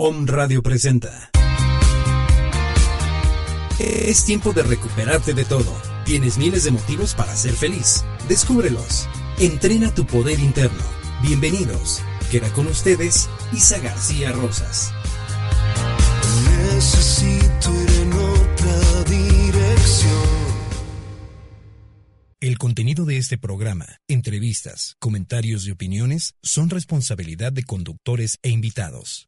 Om Radio presenta. Es tiempo de recuperarte de todo. Tienes miles de motivos para ser feliz. Descúbrelos. Entrena tu poder interno. Bienvenidos. Queda con ustedes Isa García Rosas. Necesito ir en otra dirección. El contenido de este programa, entrevistas, comentarios y opiniones son responsabilidad de conductores e invitados.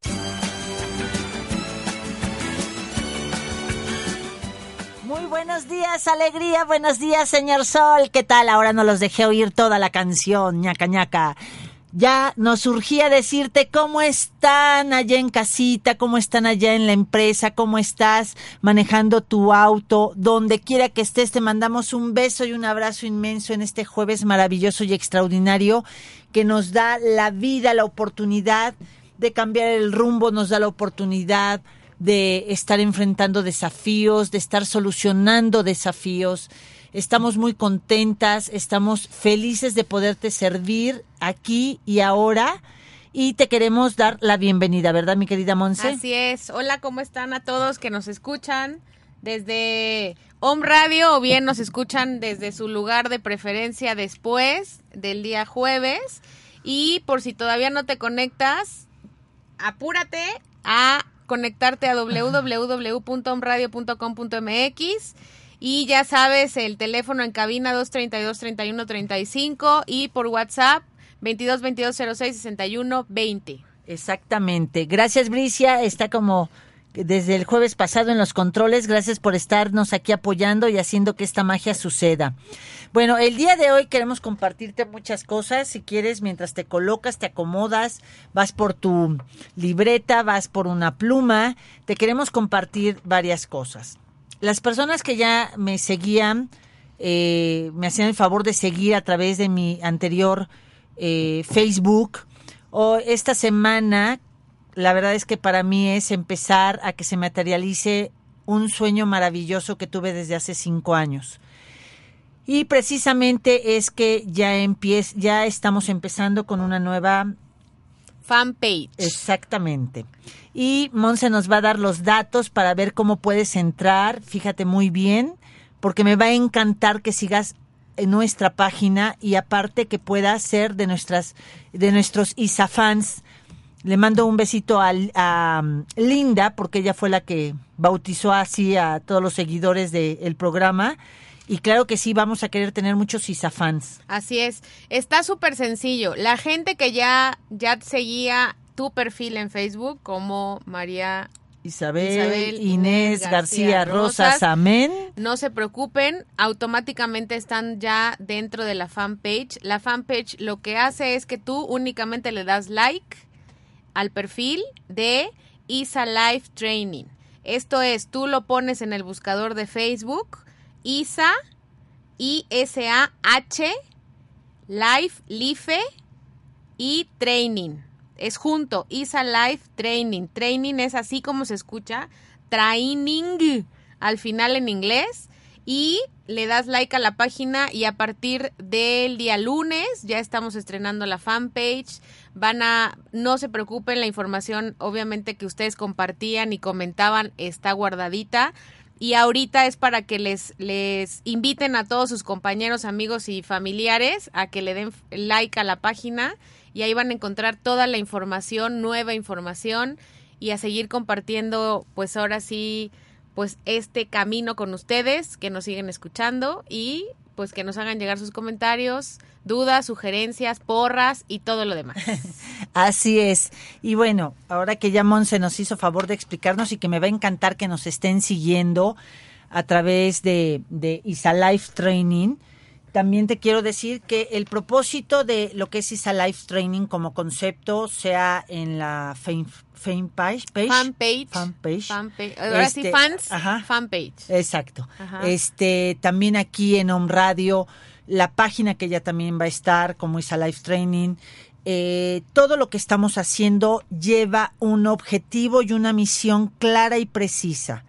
Buenos días, alegría, buenos días, señor Sol. ¿Qué tal? Ahora no los dejé oír toda la canción, ñaca ñaca. Ya nos surgía decirte cómo están allá en casita, cómo están allá en la empresa, cómo estás manejando tu auto, donde quiera que estés, te mandamos un beso y un abrazo inmenso en este jueves maravilloso y extraordinario que nos da la vida, la oportunidad de cambiar el rumbo, nos da la oportunidad de estar enfrentando desafíos, de estar solucionando desafíos. Estamos muy contentas, estamos felices de poderte servir aquí y ahora y te queremos dar la bienvenida, ¿verdad, mi querida Monse? Así es. Hola, ¿cómo están a todos que nos escuchan desde Home Radio o bien nos escuchan desde su lugar de preferencia después del día jueves? Y por si todavía no te conectas, apúrate a conectarte a www.omradio.com.mx y ya sabes, el teléfono en cabina 232-3135 y por WhatsApp 22 22 06 61 20. Exactamente. Gracias, Bricia. Está como desde el jueves pasado en los controles. Gracias por estarnos aquí apoyando y haciendo que esta magia suceda. Bueno, el día de hoy queremos compartirte muchas cosas. Si quieres, mientras te colocas, te acomodas, vas por tu libreta, vas por una pluma, te queremos compartir varias cosas. Las personas que ya me seguían, eh, me hacían el favor de seguir a través de mi anterior eh, Facebook, o esta semana, la verdad es que para mí es empezar a que se materialice un sueño maravilloso que tuve desde hace cinco años. Y precisamente es que ya empieza, ya estamos empezando con una nueva fanpage. Exactamente. Y Monse nos va a dar los datos para ver cómo puedes entrar. Fíjate muy bien, porque me va a encantar que sigas en nuestra página y aparte que puedas ser de nuestras de nuestros ISA fans. Le mando un besito a, a, Linda porque ella fue la que bautizó así a todos los seguidores del programa. Y claro que sí, vamos a querer tener muchos ISA fans. Así es. Está súper sencillo. La gente que ya, ya seguía tu perfil en Facebook como María Isabel, Isabel Inés García, García Rosas, Rosas, amén. No se preocupen, automáticamente están ya dentro de la fanpage. La fanpage lo que hace es que tú únicamente le das like al perfil de Isa Life Training. Esto es, tú lo pones en el buscador de Facebook, Isa, I-S-A-H, Life, Life y Training es junto, ISA Life Training. Training es así como se escucha, training al final en inglés. Y le das like a la página y a partir del día lunes ya estamos estrenando la fanpage. Van a, no se preocupen, la información obviamente que ustedes compartían y comentaban está guardadita. Y ahorita es para que les, les inviten a todos sus compañeros, amigos y familiares a que le den like a la página y ahí van a encontrar toda la información, nueva información y a seguir compartiendo pues ahora sí pues este camino con ustedes que nos siguen escuchando y pues que nos hagan llegar sus comentarios, dudas, sugerencias, porras y todo lo demás. Así es. Y bueno, ahora que ya Monse nos hizo favor de explicarnos y que me va a encantar que nos estén siguiendo a través de, de Isa Life Training, también te quiero decir que el propósito de lo que es ISA Life Training como concepto sea en la fan, page, fanpage, fanpage, fanpage. Ahora sí, este, fans, ajá, fanpage. Exacto. Ajá. Este, también aquí en Home Radio, la página que ya también va a estar como ISA Life Training. Eh, todo lo que estamos haciendo lleva un objetivo y una misión clara y precisa.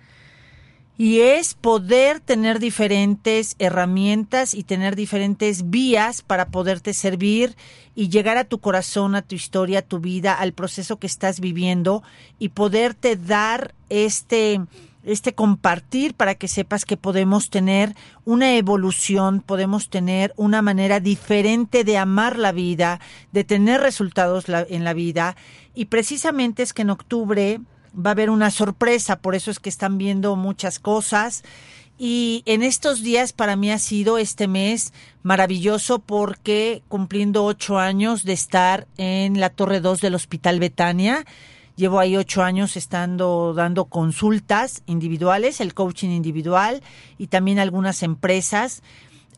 y es poder tener diferentes herramientas y tener diferentes vías para poderte servir y llegar a tu corazón, a tu historia, a tu vida, al proceso que estás viviendo y poderte dar este este compartir para que sepas que podemos tener una evolución, podemos tener una manera diferente de amar la vida, de tener resultados en la vida y precisamente es que en octubre va a haber una sorpresa, por eso es que están viendo muchas cosas. Y en estos días para mí ha sido este mes maravilloso porque cumpliendo ocho años de estar en la Torre 2 del Hospital Betania, llevo ahí ocho años estando dando consultas individuales, el coaching individual y también algunas empresas.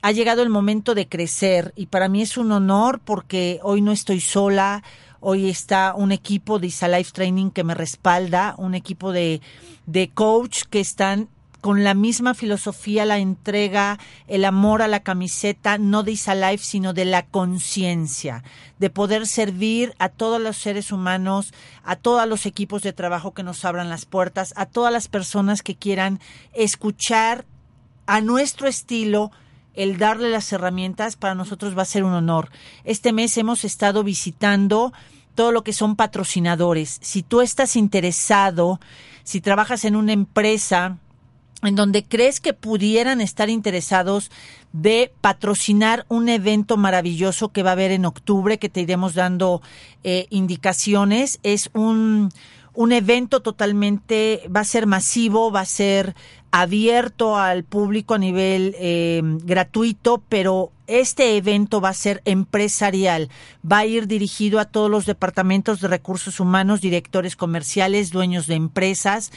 Ha llegado el momento de crecer y para mí es un honor porque hoy no estoy sola, Hoy está un equipo de Isa Life Training que me respalda, un equipo de, de coach que están con la misma filosofía, la entrega, el amor a la camiseta, no de Isa Life, sino de la conciencia, de poder servir a todos los seres humanos, a todos los equipos de trabajo que nos abran las puertas, a todas las personas que quieran escuchar a nuestro estilo, el darle las herramientas para nosotros va a ser un honor. Este mes hemos estado visitando todo lo que son patrocinadores. Si tú estás interesado, si trabajas en una empresa en donde crees que pudieran estar interesados de patrocinar un evento maravilloso que va a haber en octubre, que te iremos dando eh, indicaciones, es un, un evento totalmente, va a ser masivo, va a ser abierto al público a nivel eh, gratuito, pero este evento va a ser empresarial, va a ir dirigido a todos los departamentos de recursos humanos, directores comerciales, dueños de empresas.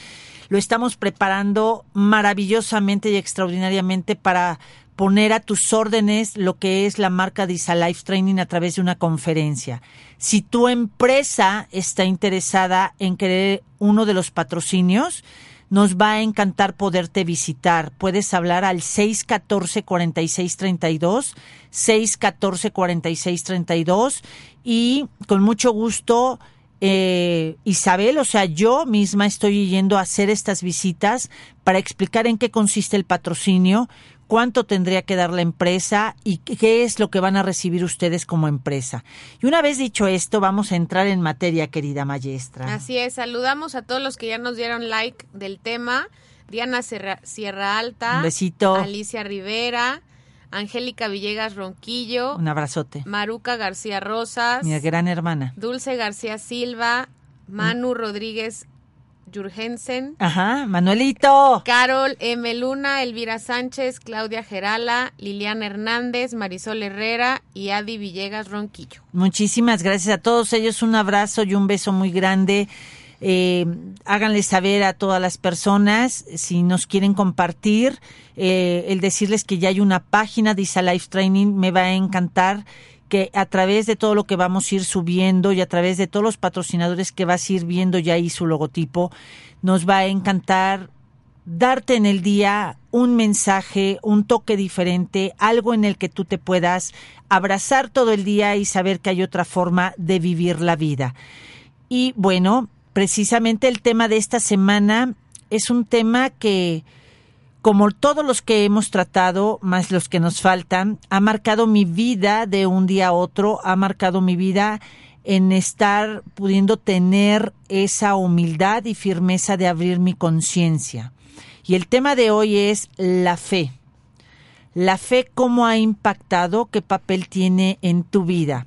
Lo estamos preparando maravillosamente y extraordinariamente para poner a tus órdenes lo que es la marca de Life Training a través de una conferencia. Si tu empresa está interesada en querer uno de los patrocinios, nos va a encantar poderte visitar. Puedes hablar al 614-4632, 614-4632 y con mucho gusto eh, Isabel, o sea, yo misma estoy yendo a hacer estas visitas para explicar en qué consiste el patrocinio, cuánto tendría que dar la empresa y qué es lo que van a recibir ustedes como empresa. Y una vez dicho esto, vamos a entrar en materia, querida maestra. Así es, saludamos a todos los que ya nos dieron like del tema. Diana Sierra Alta. Un besito. Alicia Rivera. Angélica Villegas Ronquillo. Un abrazote. Maruca García Rosas. Mi gran hermana. Dulce García Silva. Manu Rodríguez Jurgensen. Ajá, Manuelito. Carol M. Luna, Elvira Sánchez, Claudia Gerala, Liliana Hernández, Marisol Herrera y Adi Villegas Ronquillo. Muchísimas gracias a todos ellos. Un abrazo y un beso muy grande. Eh, háganle saber a todas las personas si nos quieren compartir eh, el decirles que ya hay una página de Isa Life Training me va a encantar que a través de todo lo que vamos a ir subiendo y a través de todos los patrocinadores que vas a ir viendo ya ahí su logotipo, nos va a encantar darte en el día un mensaje, un toque diferente, algo en el que tú te puedas abrazar todo el día y saber que hay otra forma de vivir la vida. Y bueno, precisamente el tema de esta semana es un tema que como todos los que hemos tratado, más los que nos faltan, ha marcado mi vida de un día a otro, ha marcado mi vida en estar pudiendo tener esa humildad y firmeza de abrir mi conciencia. Y el tema de hoy es la fe. La fe, cómo ha impactado, qué papel tiene en tu vida.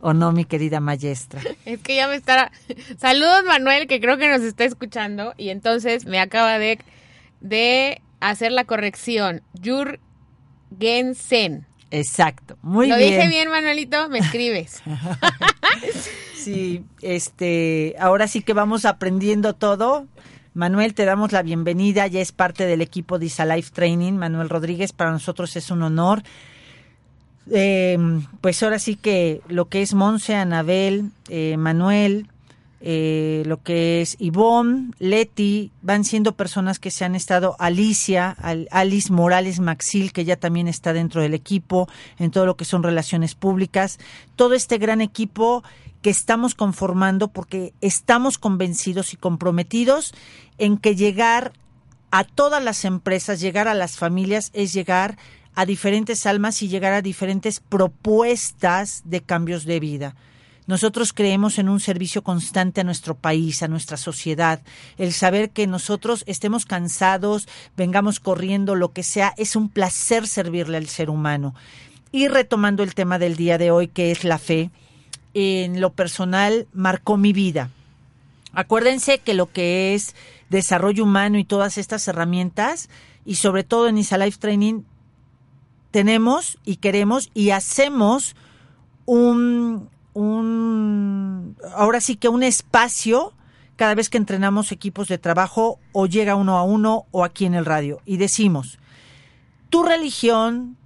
¿O no, mi querida maestra? Es que ya me está... Saludos, Manuel, que creo que nos está escuchando y entonces me acaba de de hacer la corrección. Jurgensen. Exacto, muy bien. ¿Lo dije bien, Manuelito? Me escribes. sí, este, ahora sí que vamos aprendiendo todo. Manuel, te damos la bienvenida, ya es parte del equipo de Isa Life Training. Manuel Rodríguez, para nosotros es un honor. Eh, pues ahora sí que lo que es Monse, Anabel, eh, Manuel, eh, lo que es Ivonne, Leti, van siendo personas que se han estado, Alicia, Alice Morales Maxil, que ya también está dentro del equipo, en todo lo que son relaciones públicas, todo este gran equipo que estamos conformando porque estamos convencidos y comprometidos en que llegar a todas las empresas, llegar a las familias, es llegar a diferentes almas y llegar a diferentes propuestas de cambios de vida. Nosotros creemos en un servicio constante a nuestro país, a nuestra sociedad. El saber que nosotros estemos cansados, vengamos corriendo, lo que sea, es un placer servirle al ser humano. Y retomando el tema del día de hoy, que es la fe, en lo personal marcó mi vida. Acuérdense que lo que es desarrollo humano y todas estas herramientas, y sobre todo en Isa Life Training, tenemos y queremos y hacemos un, un, ahora sí que un espacio cada vez que entrenamos equipos de trabajo o llega uno a uno o aquí en el radio y decimos, tu religión,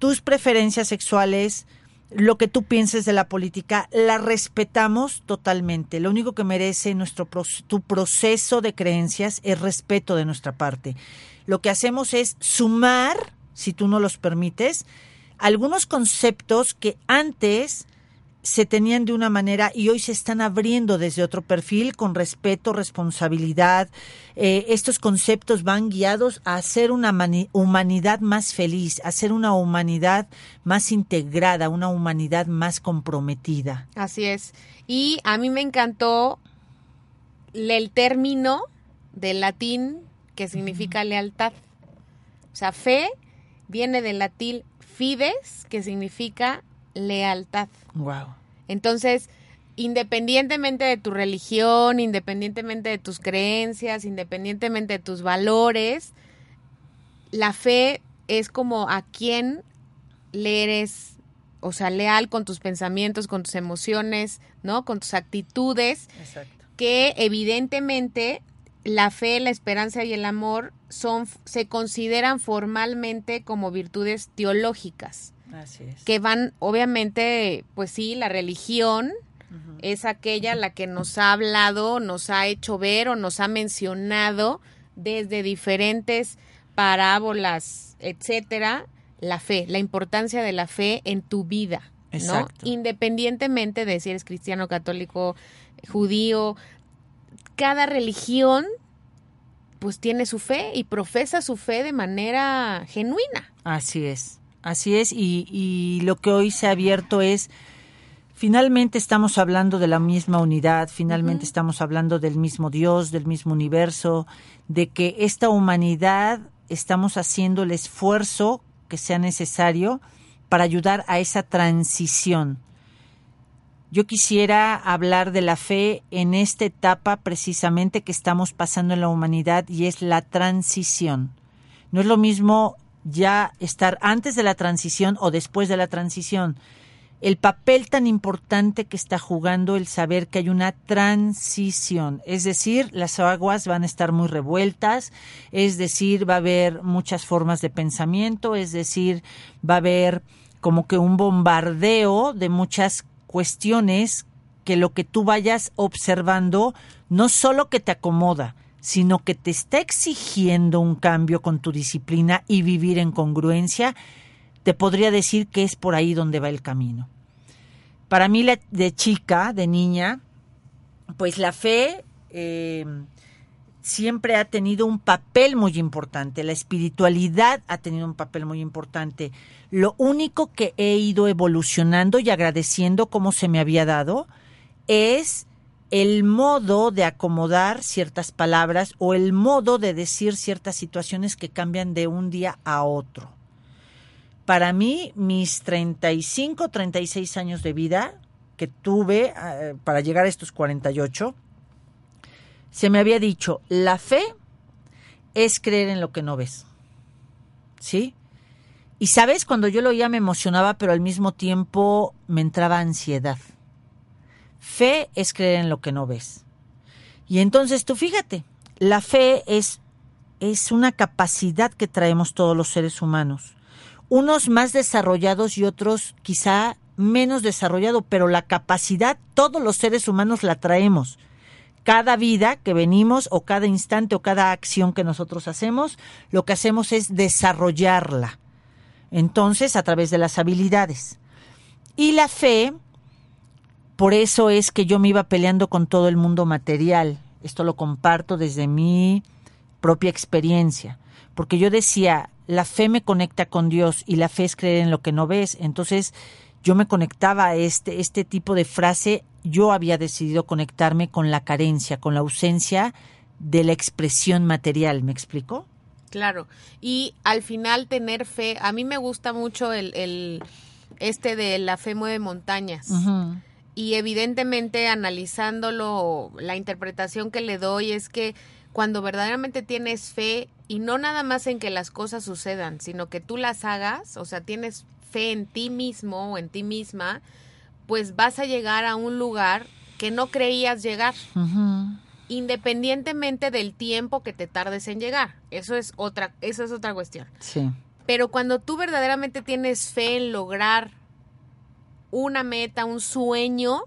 tus preferencias sexuales, lo que tú pienses de la política, la respetamos totalmente. Lo único que merece nuestro tu proceso de creencias es respeto de nuestra parte. Lo que hacemos es sumar, si tú no los permites, algunos conceptos que antes se tenían de una manera y hoy se están abriendo desde otro perfil con respeto, responsabilidad. Eh, estos conceptos van guiados a hacer una humanidad más feliz, a hacer una humanidad más integrada, una humanidad más comprometida. Así es. Y a mí me encantó el término del latín que significa lealtad. O sea, fe viene del latín fides, que significa lealtad. Wow. Entonces, independientemente de tu religión, independientemente de tus creencias, independientemente de tus valores, la fe es como a quien le eres, o sea, leal con tus pensamientos, con tus emociones, ¿no? Con tus actitudes. Exacto. Que evidentemente la fe, la esperanza y el amor son, se consideran formalmente como virtudes teológicas. Así es. Que van, obviamente, pues sí, la religión es aquella la que nos ha hablado, nos ha hecho ver o nos ha mencionado desde diferentes parábolas, etcétera, la fe, la importancia de la fe en tu vida, ¿no? Independientemente de si eres cristiano, católico, judío, cada religión pues tiene su fe y profesa su fe de manera genuina. Así es, así es, y, y lo que hoy se ha abierto es, finalmente estamos hablando de la misma unidad, finalmente estamos hablando del mismo Dios, del mismo universo, de que esta humanidad estamos haciendo el esfuerzo que sea necesario para ayudar a esa transición. Yo quisiera hablar de la fe en esta etapa precisamente que estamos pasando en la humanidad y es la transición. No es lo mismo ya estar antes de la transición o después de la transición. El papel tan importante que está jugando el saber que hay una transición, es decir, las aguas van a estar muy revueltas, es decir, va a haber muchas formas de pensamiento, es decir, va a haber como que un bombardeo de muchas cuestiones que lo que tú vayas observando no solo que te acomoda, sino que te está exigiendo un cambio con tu disciplina y vivir en congruencia, te podría decir que es por ahí donde va el camino. Para mí, de chica, de niña, pues la fe eh, siempre ha tenido un papel muy importante, la espiritualidad ha tenido un papel muy importante. Lo único que he ido evolucionando y agradeciendo como se me había dado es el modo de acomodar ciertas palabras o el modo de decir ciertas situaciones que cambian de un día a otro. Para mí, mis 35, 36 años de vida que tuve eh, para llegar a estos 48, se me había dicho, la fe es creer en lo que no ves. ¿Sí? Y sabes, cuando yo lo oía me emocionaba, pero al mismo tiempo me entraba ansiedad. Fe es creer en lo que no ves. Y entonces tú fíjate, la fe es, es una capacidad que traemos todos los seres humanos. Unos más desarrollados y otros quizá menos desarrollados, pero la capacidad todos los seres humanos la traemos. Cada vida que venimos o cada instante o cada acción que nosotros hacemos, lo que hacemos es desarrollarla. Entonces, a través de las habilidades. Y la fe, por eso es que yo me iba peleando con todo el mundo material. Esto lo comparto desde mi propia experiencia, porque yo decía, la fe me conecta con Dios y la fe es creer en lo que no ves, entonces yo me conectaba a este, este tipo de frase, yo había decidido conectarme con la carencia, con la ausencia de la expresión material, ¿me explico? Claro, y al final tener fe, a mí me gusta mucho el, el este de la fe mueve montañas. Y evidentemente analizándolo, la interpretación que le doy es que cuando verdaderamente tienes fe y no nada más en que las cosas sucedan, sino que tú las hagas, o sea, tienes fe en ti mismo o en ti misma, pues vas a llegar a un lugar que no creías llegar. Independientemente del tiempo que te tardes en llegar. Eso es otra, eso es otra cuestión. Sí. Pero cuando tú verdaderamente tienes fe en lograr una meta, un sueño,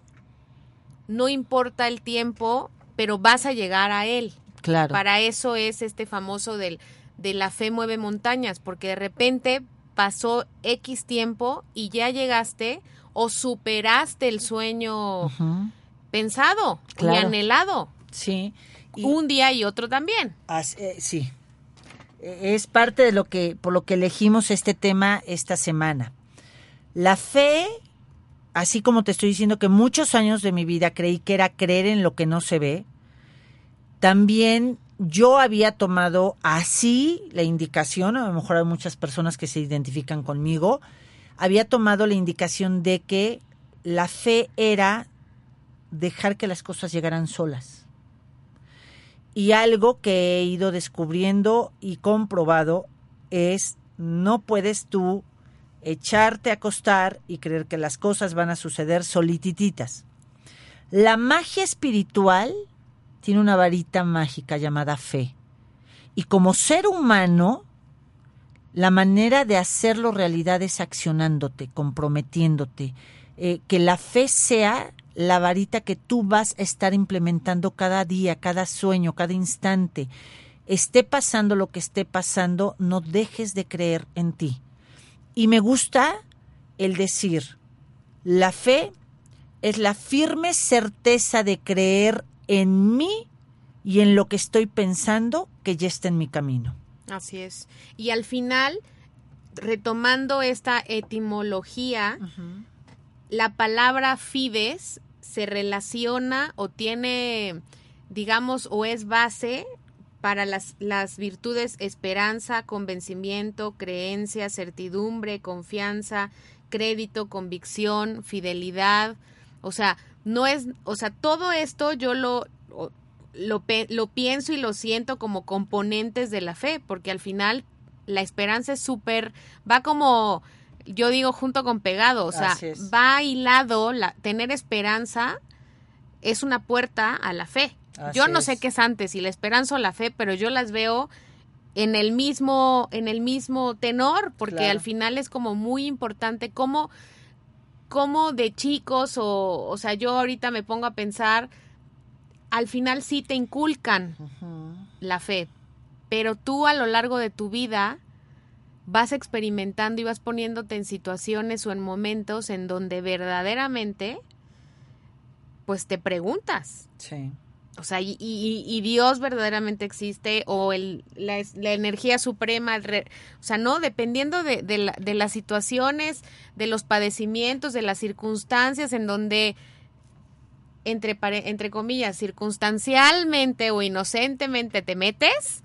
no importa el tiempo, pero vas a llegar a él. Claro. Para eso es este famoso del, de la fe mueve montañas, porque de repente pasó X tiempo y ya llegaste o superaste el sueño pensado y anhelado. Sí. Y- Un día y otro también. As- eh, sí. Eh, Es parte de lo que, por lo que elegimos este tema esta semana. La fe, así como te estoy diciendo que muchos años de mi vida creí que era creer en lo que no se ve, también yo había tomado así la indicación, a lo mejor hay muchas personas que se identifican conmigo, había tomado la indicación de que la fe era dejar que las cosas llegaran solas. Y algo que he ido descubriendo y comprobado es no puedes tú echarte a acostar y creer que las cosas van a suceder solitititas. La magia espiritual tiene una varita mágica llamada fe. Y como ser humano, la manera de hacerlo realidad es accionándote, comprometiéndote. Eh, que la fe sea la varita que tú vas a estar implementando cada día, cada sueño, cada instante. Esté pasando lo que esté pasando, no dejes de creer en ti. Y me gusta el decir, la fe es la firme certeza de creer en mí y en lo que estoy pensando que ya está en mi camino. Así es. Y al final, retomando esta etimología, la palabra fides se relaciona o tiene, digamos, o es base para las, las virtudes esperanza, convencimiento, creencia, certidumbre, confianza, crédito, convicción, fidelidad. O sea, no es, o sea, todo esto yo lo, lo, lo pienso y lo siento como componentes de la fe, porque al final la esperanza es súper, va como, yo digo, junto con pegado, o sea, va hilado, la, tener esperanza es una puerta a la fe. Así yo no sé es. qué es antes, si la esperanza o la fe, pero yo las veo en el mismo, en el mismo tenor, porque Claro. al final es como muy importante cómo, cómo de chicos o, o sea, yo ahorita me pongo a pensar, al final sí te inculcan la fe, pero tú a lo largo de tu vida vas experimentando y vas poniéndote en situaciones o en momentos en donde verdaderamente pues te preguntas, Sí. o sea, y, y- y Dios verdaderamente existe o el, la, energía suprema, el re- o sea, no, dependiendo de, de la- de las situaciones, de los padecimientos, de las circunstancias en donde, entre, entre comillas, circunstancialmente o inocentemente te metes,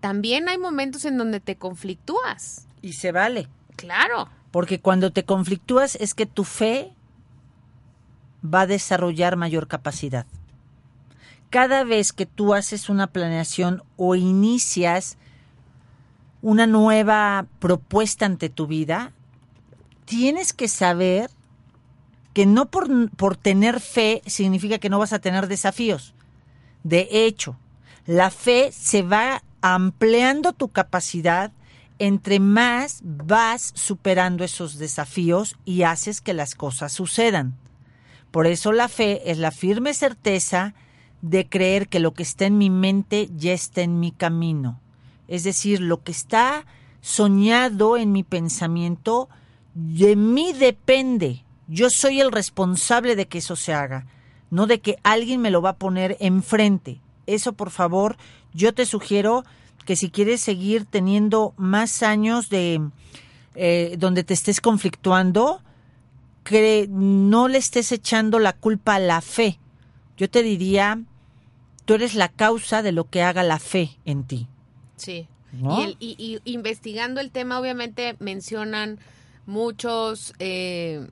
también hay momentos en donde te conflictúas. Y se vale. Claro, Porque cuando te conflictúas es que tu fe va a desarrollar mayor capacidad. Cada vez que tú haces una planeación o inicias una nueva propuesta ante tu vida, tienes que saber que no por, por tener fe significa que no vas a tener desafíos. De hecho, la fe se va ampliando tu capacidad entre más vas superando esos desafíos y haces que las cosas sucedan. Por eso la fe es la firme certeza de creer que lo que está en mi mente ya está en mi camino. Es decir, lo que está soñado en mi pensamiento, de mí depende. Yo soy el responsable de que eso se haga, no de que alguien me lo va a poner enfrente. eso por favor, yo te sugiero que si quieres seguir teniendo más años de eh, donde te estés conflictuando, que no le estés echando la culpa a la fe. Yo te diría, tú eres la causa de lo que haga la fe en ti. Sí. ¿No? Y, el- y- y investigando el tema, obviamente mencionan muchos, eh,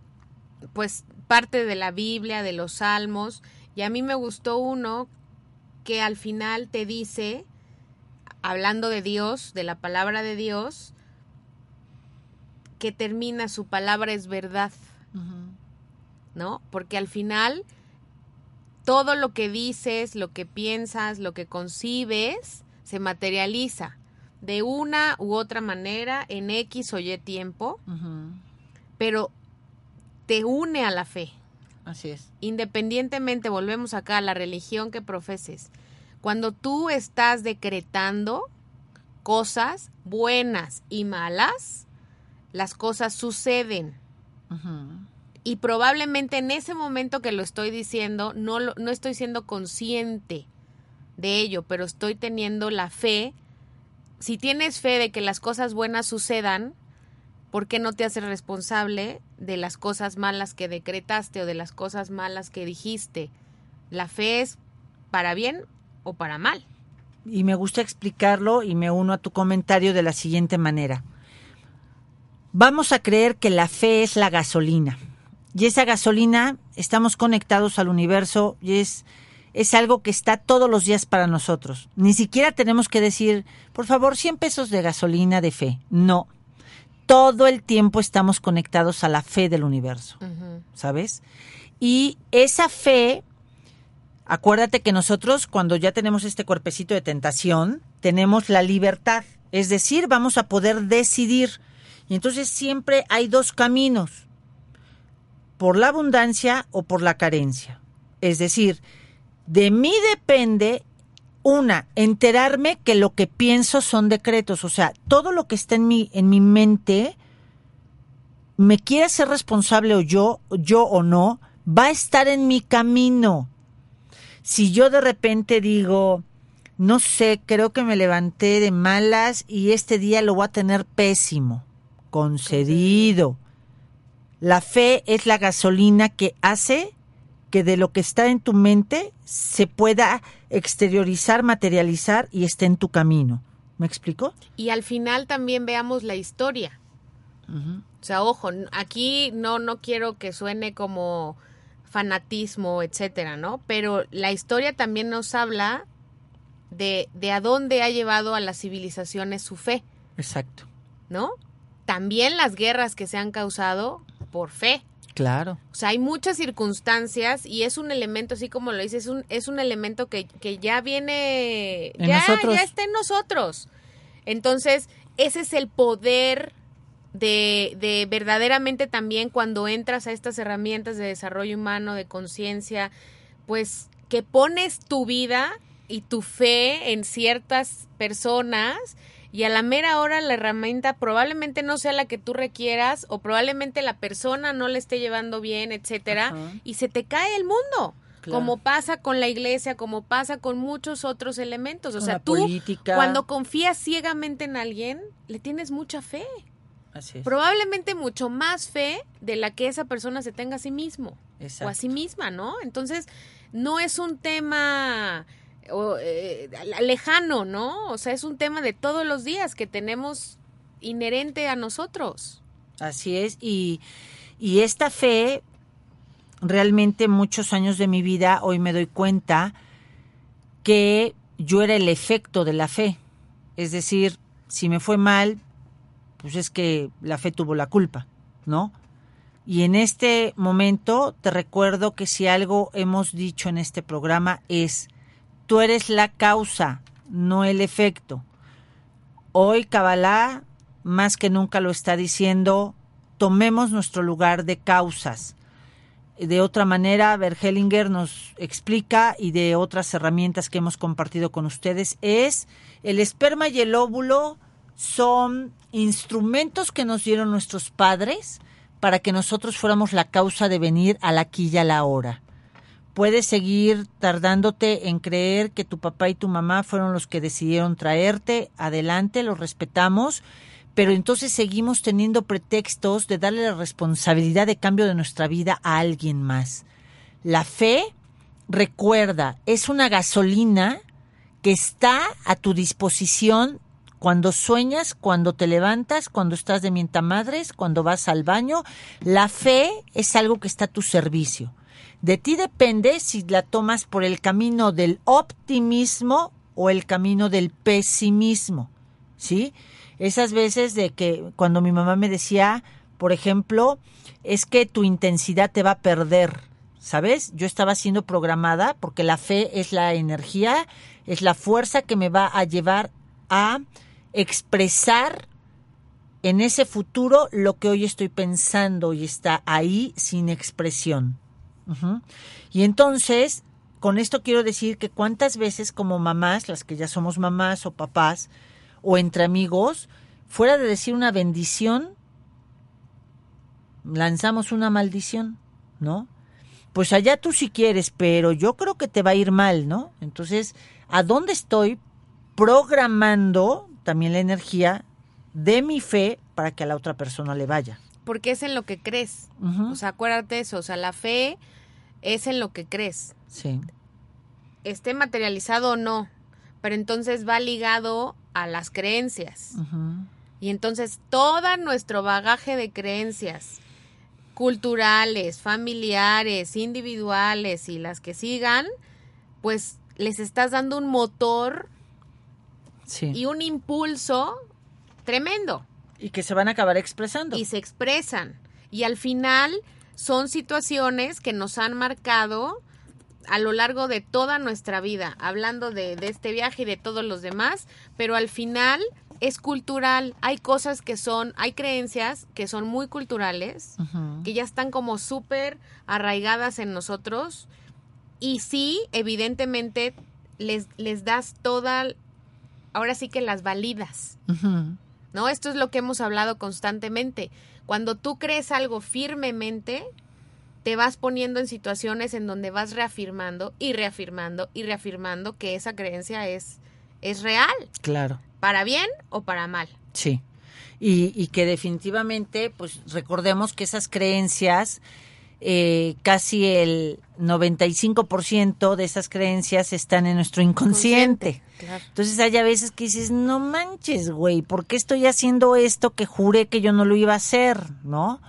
pues, parte de la Biblia, de los Salmos, y a mí me gustó uno que al final te dice, hablando de Dios, de la palabra de Dios, que termina su palabra es verdad, ¿no? Porque al final todo lo que dices, lo que piensas, lo que concibes, se materializa de una u otra manera en X o Y tiempo, pero te une a la fe. Así es. Independientemente, volvemos acá a la religión que profeses. Cuando tú estás decretando cosas buenas y malas, las cosas suceden. Y probablemente en ese momento que lo estoy diciendo, no, lo- no estoy siendo consciente de ello, pero estoy teniendo la fe. Si tienes fe de que las cosas buenas sucedan, ¿por qué no te haces responsable de las cosas malas que decretaste o de las cosas malas que dijiste? La fe es para bien o para mal. y me gusta explicarlo y me uno a tu comentario de la siguiente manera. Vamos a creer que la fe es la gasolina. Y esa gasolina, estamos conectados al universo y es, es algo que está todos los días para nosotros. Ni siquiera tenemos que decir, por favor, 100 pesos de gasolina de fe. No. Todo el tiempo estamos conectados a la fe del universo. ¿Sabes? Y esa fe Acuérdate que nosotros cuando ya tenemos este cuerpecito de tentación, tenemos la libertad, es decir, vamos a poder decidir. Y entonces siempre hay dos caminos, por la abundancia o por la carencia. Es decir, de mí depende, una, enterarme que lo que pienso son decretos, o sea, todo lo que está en mi, en mi mente, me quiera ser responsable o yo, yo o no, va a estar en mi camino. Si yo de repente digo, no sé, creo que me levanté de malas y este día lo voy a tener pésimo, concedido. La fe es la gasolina que hace que de lo que está en tu mente se pueda exteriorizar, materializar y esté en tu camino. ¿Me explico? Y al final también veamos la historia. O sea, ojo, aquí no, no quiero que suene como fanatismo, etcétera, ¿no? Pero la historia también nos habla de, de a dónde ha llevado a las civilizaciones su fe, Exacto. ¿no? También las guerras que se han causado por fe. Claro. O sea, hay muchas circunstancias y es un elemento, así como lo dices, es un, es un elemento que, que ya viene, En ya, nosotros. ya está en nosotros. Entonces, ese es el poder de, de verdaderamente también cuando entras a estas herramientas de desarrollo humano, de conciencia, pues que pones tu vida y tu fe en ciertas personas y a la mera hora la herramienta probablemente no sea la que tú requieras o probablemente la persona no le esté llevando bien, etcétera, Ajá. y se te cae el mundo. Claro. Como pasa con la iglesia, como pasa con muchos otros elementos. O Con sea, la tú política. cuando confías ciegamente en alguien, le tienes mucha fe. Así es. Probablemente mucho más fe de la que esa persona se tenga a sí mismo o a Exacto. sí misma, ¿no? Entonces, no es un tema o, eh, lejano, ¿no? O sea, es un tema de todos los días que tenemos inherente a nosotros. Así es, y, y esta fe, realmente muchos años de mi vida, hoy me doy cuenta que yo era el efecto de la fe. Es decir, si me fue mal, pues es que la fe tuvo la culpa, ¿no? Y en este momento te recuerdo que si algo hemos dicho en este programa es, tú eres la causa, no el efecto. Hoy Kabbalah más que nunca lo está diciendo, tomemos nuestro lugar de causas. De otra manera, Bergelinger nos explica y de otras herramientas que hemos compartido con ustedes es el esperma y el óvulo son instrumentos que nos dieron nuestros padres para que nosotros fuéramos la causa de venir al aquí y a la hora. Puedes seguir tardándote en creer que tu papá y tu mamá fueron los que decidieron traerte. Adelante, los respetamos. Pero entonces seguimos teniendo pretextos de darle la responsabilidad de cambio de nuestra vida a alguien más. La fe, recuerda, es una gasolina que está a tu disposición cuando sueñas, cuando te levantas, cuando estás de mientamadres, cuando vas al baño. La fe es algo que está a tu servicio. De ti depende si la tomas por el camino del optimismo o el camino del pesimismo, ¿sí? Esas veces de que cuando mi mamá me decía, por ejemplo, es que tu intensidad te va a perder, ¿sabes? Yo estaba siendo programada porque la fe es la energía, es la fuerza que me va a llevar a expresar en ese futuro lo que hoy estoy pensando y está ahí sin expresión. Y entonces, con esto quiero decir que cuántas veces como mamás, las que ya somos mamás o papás, o entre amigos, fuera de decir una bendición, lanzamos una maldición, ¿no? Pues allá tú si quieres, pero yo creo que te va a ir mal, ¿no? Entonces, ¿a dónde estoy programando también la energía de mi fe para que a la otra persona le vaya? Porque es en lo que crees. O sea, acuérdate eso. O sea, la fe es en lo que crees. Sí. Esté materializado o no. Pero entonces va ligado a las creencias. Y entonces todo nuestro bagaje de creencias culturales, familiares, individuales y las que sigan, pues les estás dando un motor Sí. y un impulso tremendo. Y que se van a acabar expresando. y se expresan. Y al final son situaciones que nos han marcado a lo largo de toda nuestra vida, hablando de, de este viaje y de todos los demás, pero al final es cultural. Hay cosas que son, hay creencias que son muy culturales, que ya están como súper arraigadas en nosotros. Y sí, evidentemente, les, les das toda, ahora sí que las validas. ¿No? Esto es lo que hemos hablado constantemente. Cuando tú crees algo firmemente, te vas poniendo en situaciones en donde vas reafirmando y reafirmando y reafirmando que esa creencia es, es real, Claro. para bien o para mal. Sí. Y, y que definitivamente, pues recordemos que esas creencias, eh, casi el 95% de esas creencias están en nuestro inconsciente. Claro. Entonces hay a veces que dices, no manches, güey, ¿por qué estoy haciendo esto que juré que yo no lo iba a hacer, no?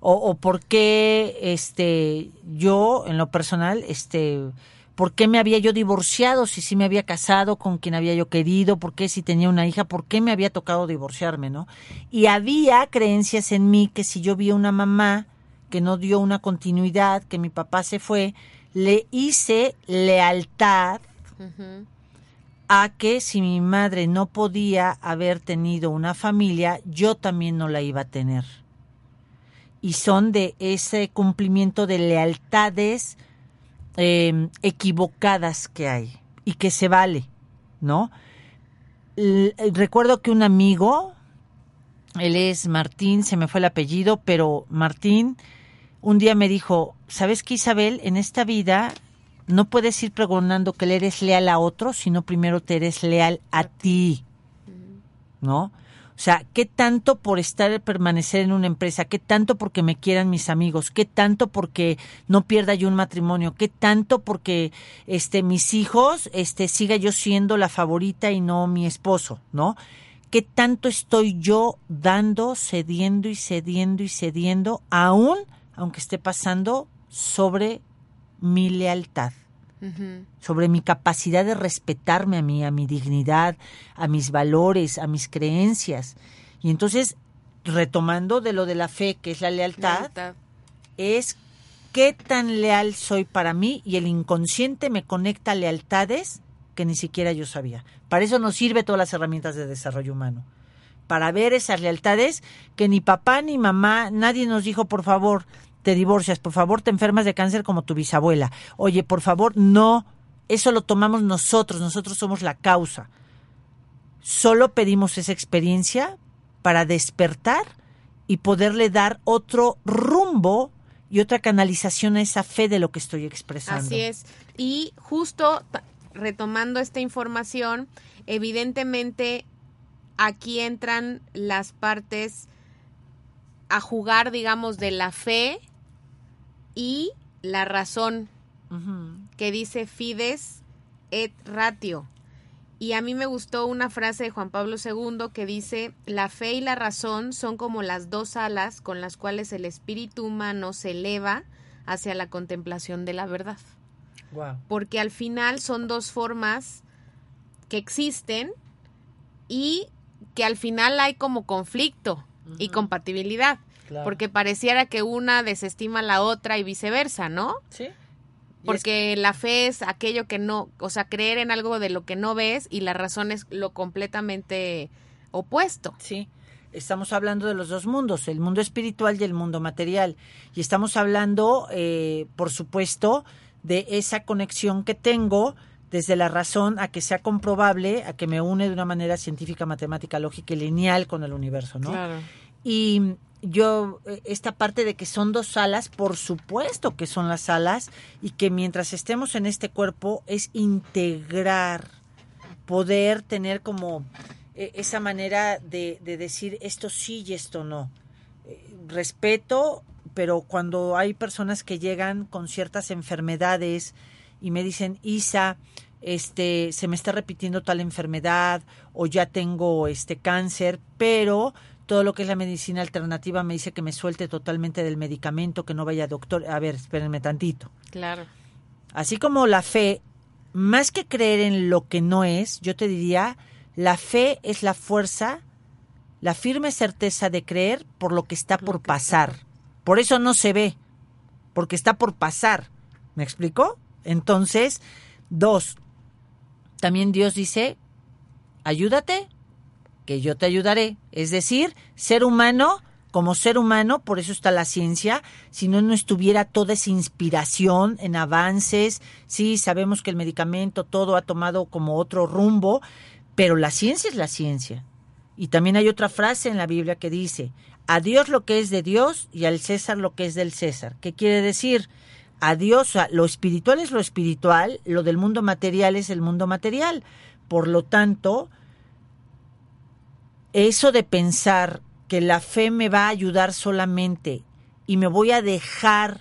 O, o por qué, este, yo, en lo personal, este, ¿por qué me había yo divorciado si sí me había casado con quien había yo querido? ¿Por qué si tenía una hija? ¿Por qué me había tocado divorciarme, no? Y había creencias en mí que si yo vi a una mamá que no dio una continuidad, que mi papá se fue, le hice lealtad a que si mi madre no podía haber tenido una familia, yo también no la iba a tener. Y son de ese cumplimiento de lealtades eh, equivocadas que hay y que se vale, ¿no? L- recuerdo que un amigo, él es Martín, se me fue el apellido, pero Martín un día me dijo, ¿sabes qué Isabel? En esta vida no puedes ir pregonando que le eres leal a otro, sino primero te eres leal a ti, ¿no? O sea, ¿qué tanto por estar, permanecer en una empresa? ¿Qué tanto porque me quieran mis amigos? ¿Qué tanto porque no pierda yo un matrimonio? ¿Qué tanto porque este, mis hijos este, siga yo siendo la favorita y no mi esposo, ¿no? ¿Qué tanto estoy yo dando, cediendo y cediendo y cediendo, aún aunque esté pasando sobre mi lealtad? Sobre mi capacidad de respetarme a mí, a mi dignidad, a mis valores, a mis creencias. Y entonces, retomando de lo de la fe, que es la lealtad, Lealtad. es qué tan leal soy para mí y el inconsciente me conecta a lealtades que ni siquiera yo sabía. Para eso nos sirve todas las herramientas de desarrollo humano. Para ver esas lealtades que ni papá ni mamá, nadie nos dijo, por favor, te divorcias, por favor, te enfermas de cáncer como tu bisabuela. Oye, por favor, no. Eso lo tomamos nosotros, nosotros somos la causa. Solo pedimos esa experiencia para despertar y poderle dar otro rumbo y otra canalización a esa fe de lo que estoy expresando. Así es. Y justo retomando esta información, evidentemente aquí entran las partes a jugar, digamos, de la fe y la razón que dice fides et ratio. Y a mí me gustó una frase de Juan Pablo II que dice, la fe y la razón son como las dos alas con las cuales el espíritu humano se eleva hacia la contemplación de la verdad. Porque al final son dos formas que existen y que al final hay como conflicto y compatibilidad. Claro. Porque pareciera que una desestima a la otra y viceversa, ¿no? Sí. Porque la fe es aquello que no, o sea, creer en algo de lo que no ves y la razón es lo completamente opuesto. Sí, estamos hablando de los dos mundos, el mundo espiritual y el mundo material. Y estamos hablando, eh, por supuesto, de esa conexión que tengo desde la razón a que sea comprobable, a que me une de una manera científica, matemática, lógica y lineal con el universo, ¿no? Y yo, eh, esta parte de que son dos alas, por supuesto que son las alas, y que mientras estemos en este cuerpo es integrar, poder tener como eh, esa manera de, de decir esto sí y esto no. Eh, respeto, pero cuando hay personas que llegan con ciertas enfermedades y me dicen, Isa, este, se me está repitiendo tal enfermedad o ya tengo este cáncer, pero todo lo que es la medicina alternativa me dice que me suelte totalmente del medicamento, que no vaya doctor. A ver, espérenme tantito. Claro. Así como la fe, más que creer en lo que no es, yo te diría, la fe es la fuerza, la firme certeza de creer por lo que está por pasar. Por eso no se ve, porque está por pasar. ¿Me explico? Entonces, dos, también Dios dice, ayúdate, que yo te ayudaré. Es decir, ser humano, como ser humano, por eso está la ciencia, si no, no estuviera toda esa inspiración en avances. Sí, sabemos que el medicamento, todo ha tomado como otro rumbo, pero la ciencia es la ciencia. Y también hay otra frase en la Biblia que dice, a Dios lo que es de Dios y al César lo que es del César. ¿Qué quiere decir? A Dios, lo espiritual es lo espiritual, lo del mundo material es el mundo material. Por lo tanto, eso de pensar que la fe me va a ayudar solamente y me voy a dejar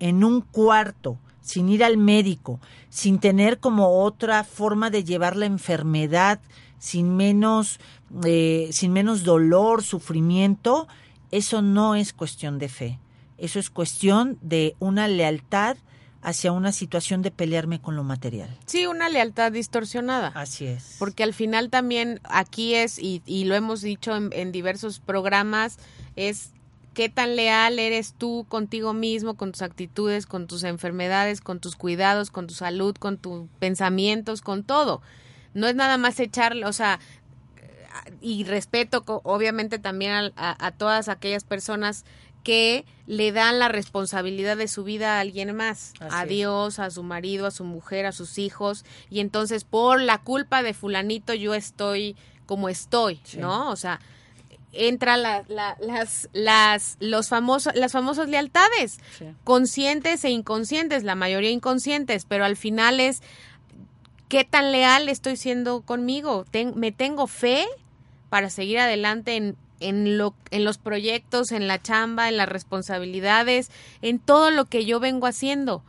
en un cuarto sin ir al médico, sin tener como otra forma de llevar la enfermedad, sin menos, eh, sin menos dolor, sufrimiento, eso no es cuestión de fe. Eso es cuestión de una lealtad hacia una situación de pelearme con lo material. Sí, una lealtad distorsionada. Así es. Porque al final también aquí es, y, y lo hemos dicho en, en diversos programas, es qué tan leal eres tú contigo mismo, con tus actitudes, con tus enfermedades, con tus cuidados, con tu salud, con tus pensamientos, con todo. No es nada más echarle, o sea, y respeto obviamente también a todas aquellas personas que le dan la responsabilidad de su vida a alguien más, Así a es. Dios, a su marido, a su mujer, a sus hijos, y entonces por la culpa de fulanito yo estoy como estoy, Sí. ¿no? O sea, entra la- la- las, las, los famosos, las famosas lealtades, Sí. conscientes e inconscientes, la mayoría inconscientes, pero al final es qué tan leal estoy siendo conmigo, Ten- me tengo fe para seguir adelante en, en, lo, en los proyectos, en la chamba, en las responsabilidades, en todo lo que yo vengo haciendo.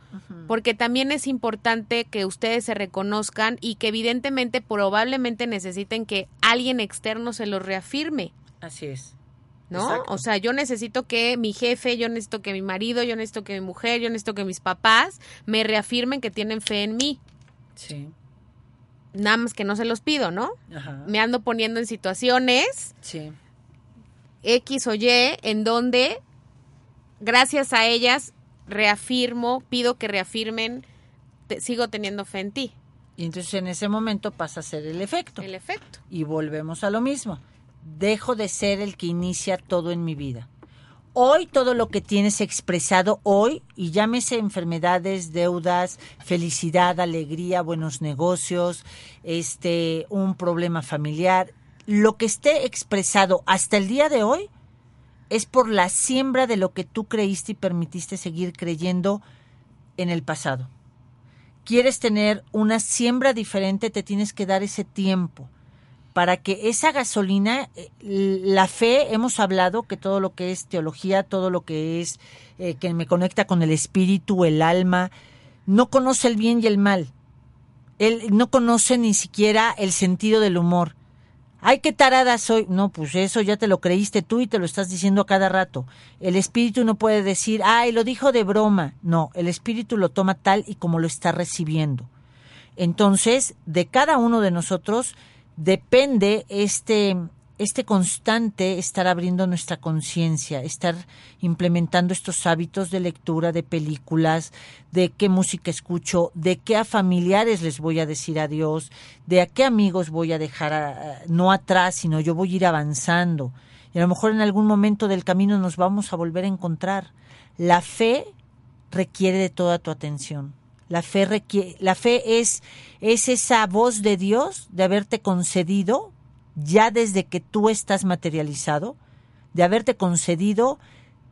Porque también es importante que ustedes se reconozcan y que evidentemente probablemente necesiten que alguien externo se los reafirme. Así es. ¿no? Exacto. O sea, yo necesito que mi jefe, yo necesito que mi marido, yo necesito que mi mujer, yo necesito que mis papás me reafirmen que tienen fe en mí. Sí. Nada más que no se los pido, ¿no? Ajá. Me ando poniendo en situaciones Sí. X o Y en donde, gracias a ellas, reafirmo, pido que reafirmen, te- sigo teniendo fe en ti. Y entonces en ese momento pasa a ser el efecto. El efecto. Y volvemos a lo mismo. Dejo de ser el que inicia todo en mi vida. Hoy todo lo que tienes expresado hoy, y llámese enfermedades, deudas, felicidad, alegría, buenos negocios, este, un problema familiar, lo que esté expresado hasta el día de hoy es por la siembra de lo que tú creíste y permitiste seguir creyendo en el pasado. Quieres tener una siembra diferente, te tienes que dar ese tiempo para que esa gasolina, eh, la fe, hemos hablado que todo lo que es teología, todo lo que es eh, que me conecta con el espíritu, el alma, no conoce el bien y el mal. Él no conoce ni siquiera el sentido del humor. Ay, qué tarada soy. No, pues eso ya te lo creíste tú y te lo estás diciendo a cada rato. El espíritu no puede decir, ay, lo dijo de broma. No, el espíritu lo toma tal y como lo está recibiendo. Entonces, de cada uno de nosotros depende este, este constante estar abriendo nuestra conciencia, estar implementando estos hábitos de lectura, de películas, de qué música escucho, de qué a familiares les voy a decir adiós, de a qué amigos voy a dejar no atrás, sino yo voy a ir avanzando. Y a lo mejor en algún momento del camino nos vamos a volver a encontrar. La fe requiere de toda tu atención. La fe, requiere, la fe es, es esa voz de Dios de haberte concedido ya desde que tú estás materializado, de haberte concedido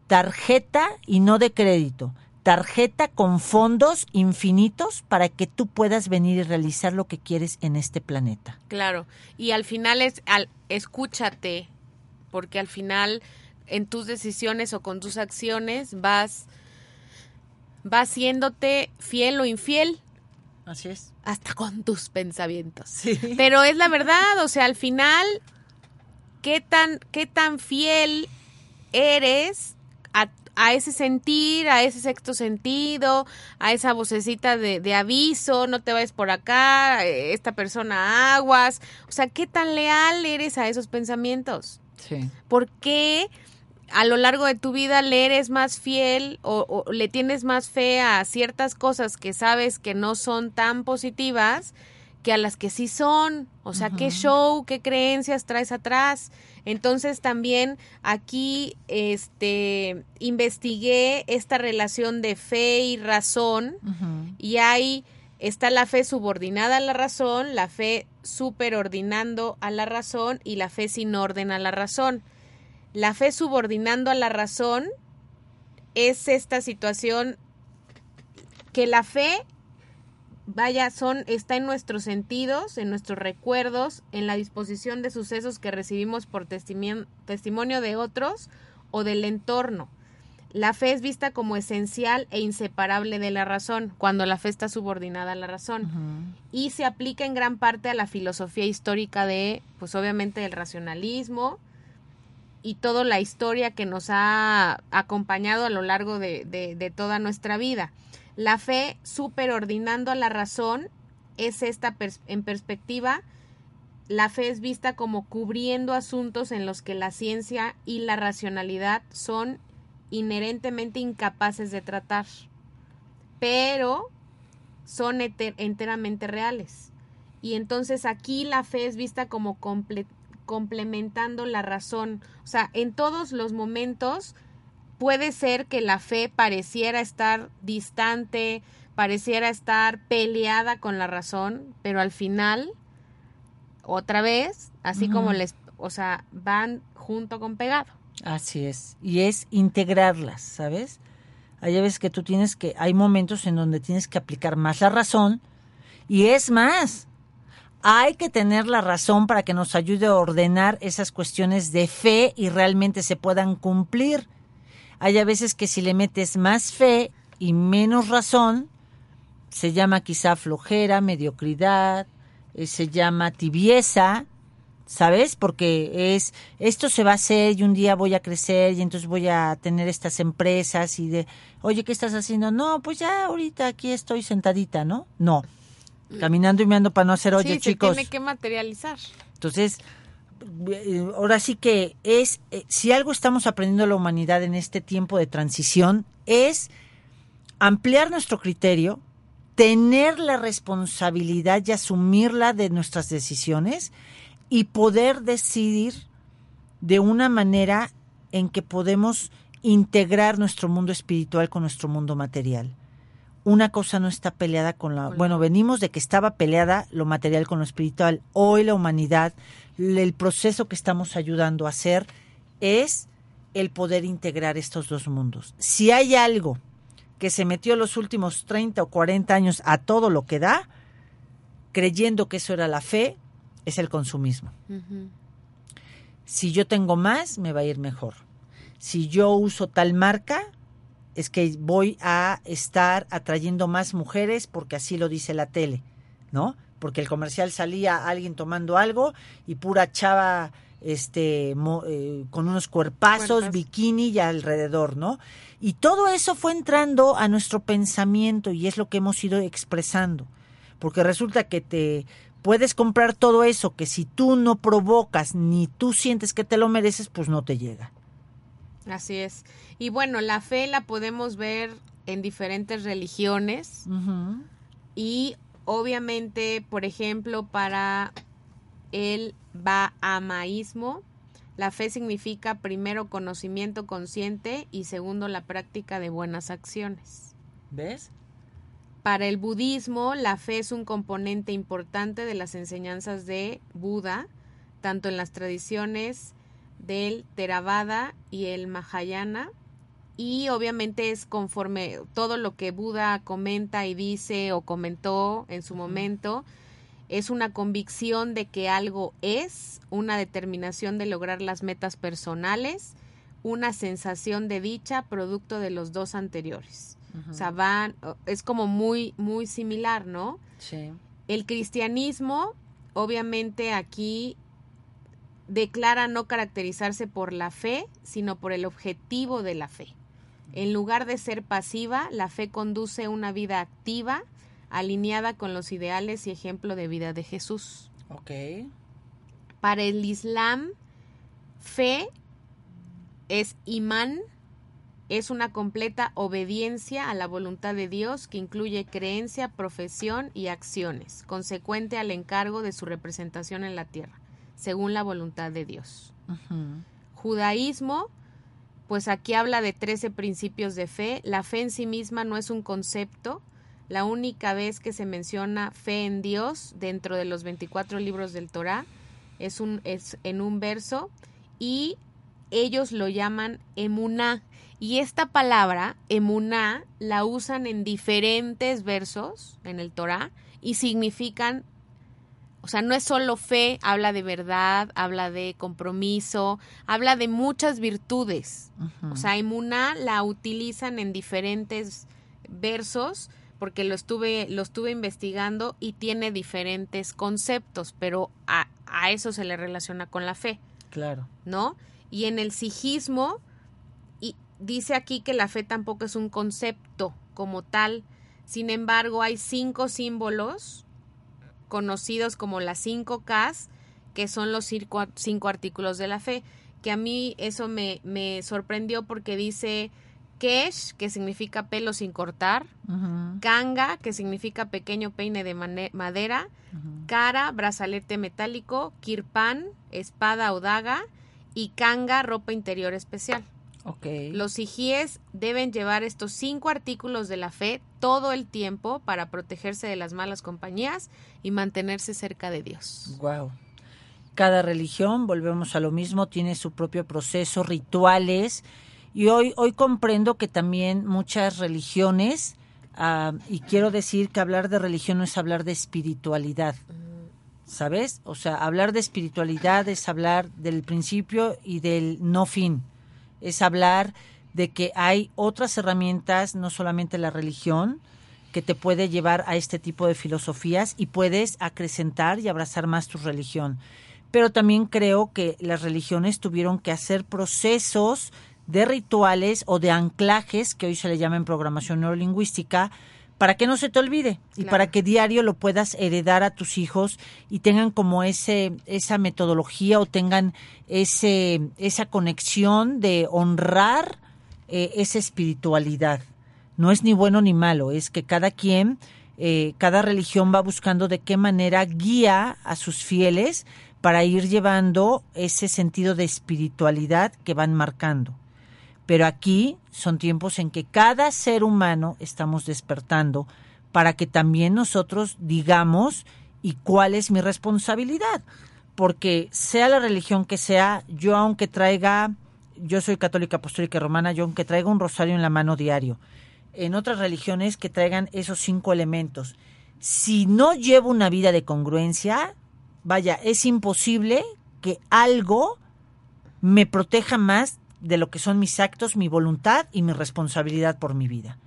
tarjeta y no de crédito, tarjeta con fondos infinitos para que tú puedas venir y realizar lo que quieres en este planeta. Claro, y al final es al escúchate, porque al final en tus decisiones o con tus acciones vas vas siéndote fiel o infiel Así es. hasta con tus pensamientos. Sí. Pero es la verdad, o sea, al final, ¿qué tan, qué tan fiel eres a, a ese sentir, a ese sexto sentido, a esa vocecita de, de aviso, no te vayas por acá, eh, esta persona aguas? O sea, ¿qué tan leal eres a esos pensamientos? Sí. ¿Por qué a lo largo de tu vida le eres más fiel o, o le tienes más fe a ciertas cosas que sabes que no son tan positivas que a las que sí son? O sea, ¿qué show, qué creencias traes atrás? Entonces también aquí este investigué esta relación de fe y razón y hay está la fe subordinada a la razón, la fe superordinando a la razón y la fe sin orden a la razón. La fe subordinando a la razón es esta situación que la fe vaya son está en nuestros sentidos, en nuestros recuerdos, en la disposición de sucesos que recibimos por testimonio de otros o del entorno. La fe es vista como esencial e inseparable de la razón, cuando la fe está subordinada a la razón. Y se aplica en gran parte a la filosofía histórica de, pues obviamente, el racionalismo y toda la historia que nos ha acompañado a lo largo de, toda nuestra vida. La fe superordinando a la razón es esta en perspectiva. La fe es vista como cubriendo asuntos en los que la ciencia y la racionalidad son inherentemente incapaces de tratar, pero son enter- enteramente reales. Y entonces aquí la fe es vista como comple- complementando la razón. O sea, en todos los momentos puede ser que la fe pareciera estar distante, pareciera estar peleada con la razón, pero al final, otra vez, así como les, o sea, van junto con pegado. Así es. Y es integrarlas, ¿sabes? Hay veces que tú tienes que, hay momentos en donde tienes que aplicar más la razón. Y es más, hay que tener la razón para que nos ayude a ordenar esas cuestiones de fe y realmente se puedan cumplir. Hay a veces que si le metes más fe y menos razón, se llama quizá flojera, mediocridad, eh, se llama tibieza, ¿sabes? Porque es, esto se va a hacer y un día voy a crecer y entonces voy a tener estas empresas y de, oye, ¿qué estás haciendo? No, pues ya ahorita aquí estoy sentadita, ¿no? No. Caminando y me ando para no hacer hoyo, sí, chicos. se tiene que materializar. Entonces, eh, ahora sí que es, eh, si algo estamos aprendiendo la humanidad en este tiempo de transición, es ampliar nuestro criterio, tener la responsabilidad y asumirla de nuestras decisiones y poder decidir de una manera en que podemos integrar nuestro mundo espiritual con nuestro mundo material. Una cosa no está peleada con la... Bueno, venimos de que estaba peleada lo material con lo espiritual. Hoy la humanidad, el proceso que estamos ayudando a hacer es el poder integrar estos dos mundos. Si hay algo que se metió los últimos 30 o 40 años a todo lo que da, creyendo que eso era la fe, es el consumismo. Si yo tengo más, me va a ir mejor. Si yo uso tal marca, es que voy a estar atrayendo más mujeres porque así lo dice la tele, ¿no? Porque el comercial salía alguien tomando algo y pura chava este mo- eh, con unos cuerpazos, bikini y alrededor, ¿no? Y todo eso fue entrando a nuestro pensamiento y es lo que hemos ido expresando. Porque resulta que te puedes comprar todo eso que si tú no provocas ni tú sientes que te lo mereces, pues no te llega. Así es. Y bueno, la fe la podemos ver en diferentes religiones y obviamente, por ejemplo, para el bahamaísmo, la fe significa primero conocimiento consciente y segundo la práctica de buenas acciones. ¿Ves? Para el budismo, la fe es un componente importante de las enseñanzas de Buda, tanto en las tradiciones del Theravada y el Mahayana, y obviamente es conforme todo lo que Buda comenta y dice o comentó en su momento, es una convicción de que algo es, una determinación de lograr las metas personales, una sensación de dicha producto de los dos anteriores. O sea, van, es como muy, muy similar, ¿no? Sí. El cristianismo, obviamente aquí declara no caracterizarse por la fe, sino por el objetivo de la fe. En lugar de ser pasiva, la fe conduce una vida activa, alineada con los ideales y ejemplo de vida de Jesús. Ok. Para el Islam, fe es imán, es una completa obediencia a la voluntad de Dios que incluye creencia, profesión y acciones, consecuente al encargo de su representación en la tierra, según la voluntad de Dios. Judaísmo, pues aquí habla de 13 principios de fe. La fe en sí misma no es un concepto. La única vez que se menciona fe en Dios dentro de los 24 libros del Torá es, un, es en un verso y ellos lo llaman emuná. Y esta palabra, emuná, la usan en diferentes versos en el Torá y significan o sea, no es solo fe, habla de verdad, habla de compromiso, habla de muchas virtudes. O sea, emuná la utilizan en diferentes versos porque lo estuve, lo estuve investigando y tiene diferentes conceptos, pero a, a eso se le relaciona con la fe, Claro. ¿no? Y en el sijismo, y dice aquí que la fe tampoco es un concepto como tal, sin embargo hay cinco símbolos conocidos como las cinco Ks, que son los cinco artículos de la fe, que a mí eso me, me sorprendió porque dice Kesh, que significa pelo sin cortar. Kanga, que significa pequeño peine de madera. Kara, brazalete metálico, Kirpan, espada o daga, y Kanga, ropa interior especial. Los sijíes deben llevar estos cinco artículos de la fe todo el tiempo para protegerse de las malas compañías y mantenerse cerca de Dios. Wow. Cada religión, volvemos a lo mismo, tiene su propio proceso, rituales. Y hoy, hoy comprendo que también muchas religiones, ah, y quiero decir que hablar de religión no es hablar de espiritualidad, ¿sabes? O sea, hablar de espiritualidad es hablar del principio y del no fin. Es hablar de que hay otras herramientas, no solamente la religión, que te puede llevar a este tipo de filosofías y puedes acrecentar y abrazar más tu religión. Pero también creo que las religiones tuvieron que hacer procesos de rituales o de anclajes, que hoy se le llama en programación neurolingüística, para que no se te olvide y Claro. para que diario lo puedas heredar a tus hijos y tengan como ese esa metodología o tengan ese esa conexión de honrar eh, esa espiritualidad. No es ni bueno ni malo, es que cada quien, eh, cada religión va buscando de qué manera guía a sus fieles para ir llevando ese sentido de espiritualidad que van marcando. Pero aquí son tiempos en que cada ser humano estamos despertando para que también nosotros digamos y cuál es mi responsabilidad. Porque sea la religión que sea, yo aunque traiga, yo soy católica apostólica romana, yo aunque traigo un rosario en la mano diario. En otras religiones que traigan esos cinco elementos. Si no llevo una vida de congruencia, vaya, es imposible que algo me proteja más de lo que son mis actos, mi voluntad y mi responsabilidad por mi vida.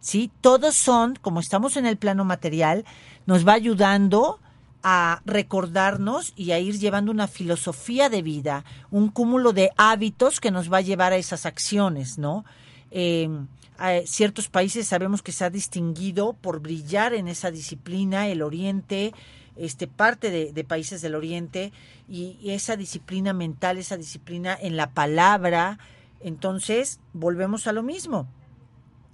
¿Sí? Todos son, como estamos en el plano material, nos va ayudando a recordarnos y a ir llevando una filosofía de vida, un cúmulo de hábitos que nos va a llevar a esas acciones, ¿no? A ciertos países sabemos que se ha distinguido por brillar en esa disciplina, el Oriente, este parte de, países del Oriente y esa disciplina mental, esa disciplina en la palabra. Entonces, volvemos a lo mismo.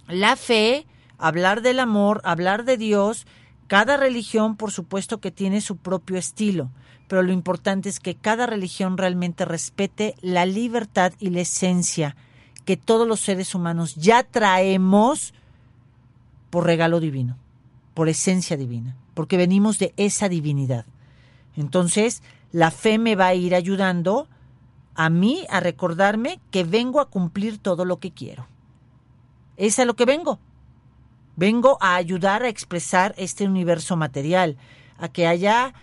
La fe, hablar del amor, hablar de Dios, cada religión, por supuesto, que tiene su propio estilo, pero lo importante es que cada religión realmente respete la libertad y la esencia que todos los seres humanos ya traemos por regalo divino, por esencia divina, porque venimos de esa divinidad. Entonces, la fe me va a ir ayudando a mí a recordarme que vengo a cumplir todo lo que quiero. Es a lo que vengo. Vengo a ayudar a expresar este universo material, a que haya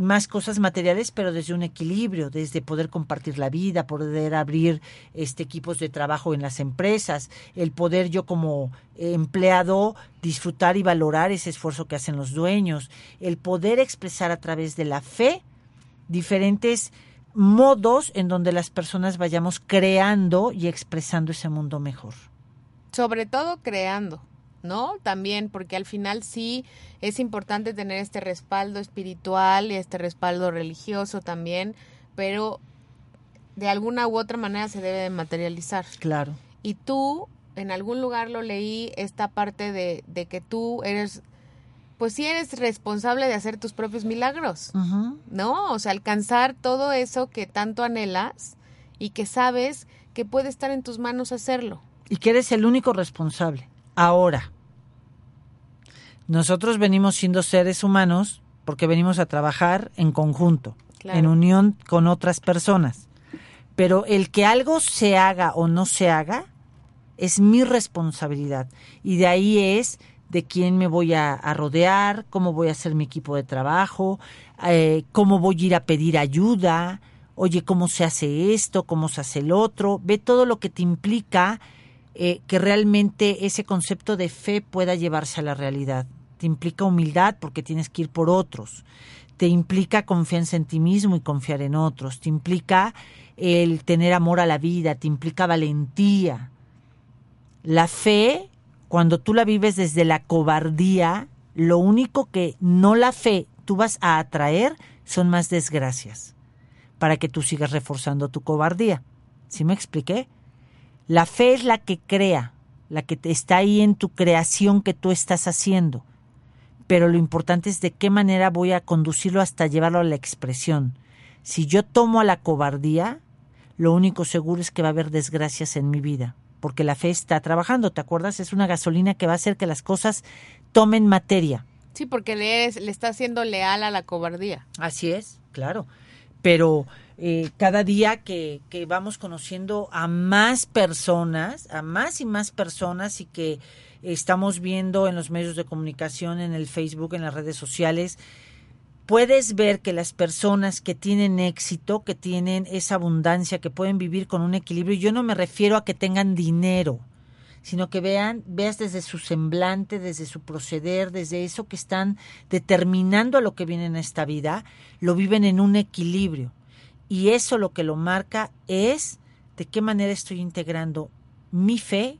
más cosas materiales, pero desde un equilibrio, desde poder compartir la vida, poder abrir este equipos de trabajo en las empresas, el poder yo como empleado disfrutar y valorar ese esfuerzo que hacen los dueños, el poder expresar a través de la fe diferentes modos en donde las personas vayamos creando y expresando ese mundo mejor. Sobre todo creando. ¿No? También, porque al final sí es importante tener este respaldo espiritual y este respaldo religioso también, pero de alguna u otra manera se debe de materializar. Claro. Y tú, en algún lugar lo leí, esta parte de, de que tú eres, pues sí eres responsable de hacer tus propios milagros. ¿no? O sea, alcanzar todo eso que tanto anhelas y que sabes que puede estar en tus manos hacerlo. Y que eres el único responsable. Ahora, nosotros venimos siendo seres humanos porque venimos a trabajar en conjunto, Claro. en unión con otras personas. Pero el que algo se haga o no se haga es mi responsabilidad. Y de ahí es de quién me voy a, a rodear, cómo voy a hacer mi equipo de trabajo, eh, cómo voy a ir a pedir ayuda, oye, cómo se hace esto, cómo se hace el otro. Ve todo lo que te implica eh, que realmente ese concepto de fe pueda llevarse a la realidad. Te implica humildad porque tienes que ir por otros. Te implica confianza en ti mismo y confiar en otros. Te implica el tener amor a la vida. Te implica valentía. La fe, cuando tú la vives desde la cobardía, lo único que no la fe tú vas a atraer son más desgracias para que tú sigas reforzando tu cobardía. ¿Sí me expliqué? La fe es la que crea, la que está ahí en tu creación que tú estás haciendo. Pero lo importante es de qué manera voy a conducirlo hasta llevarlo a la expresión. Si yo tomo a la cobardía, lo único seguro es que va a haber desgracias en mi vida, porque la fe está trabajando, ¿te acuerdas? Es una gasolina que va a hacer que las cosas tomen materia. Sí, porque le, es, le está siendo leal a la cobardía. Así es, claro. Pero eh, cada día que, que vamos conociendo a más personas, a más y más personas y que estamos viendo en los medios de comunicación, en el Facebook, en las redes sociales, puedes ver que las personas que tienen éxito, que tienen esa abundancia, que pueden vivir con un equilibrio, yo no me refiero a que tengan dinero, sino que vean, veas desde su semblante, desde su proceder, desde eso que están determinando a lo que viene en esta vida, lo viven en un equilibrio. Y eso lo que lo marca es de qué manera estoy integrando mi fe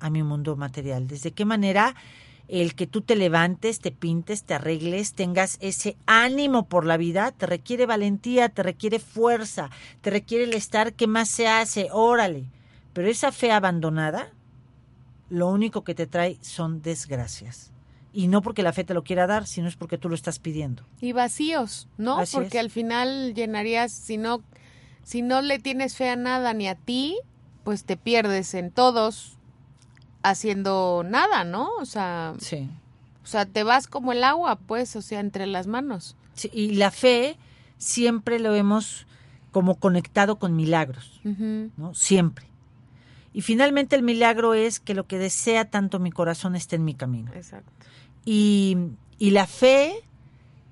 a mi mundo material, desde qué manera el que tú te levantes, te pintes, te arregles, tengas ese ánimo por la vida, te requiere valentía, te requiere fuerza, te requiere el estar que más se hace, órale. Pero esa fe abandonada, lo único que te trae son desgracias. Y no porque la fe te lo quiera dar, sino es porque tú lo estás pidiendo. Y vacíos, ¿no? Así porque es. al final llenarías, si no, si no le tienes fe a nada ni a ti, pues te pierdes en todos haciendo nada, ¿no? O sea, Sí. o sea, te vas como el agua, pues, o sea, entre las manos. Sí, y la fe siempre lo hemos como conectado con milagros. ¿no? Siempre. Y finalmente el milagro es que lo que desea tanto mi corazón esté en mi camino. Exacto. Y, y la fe,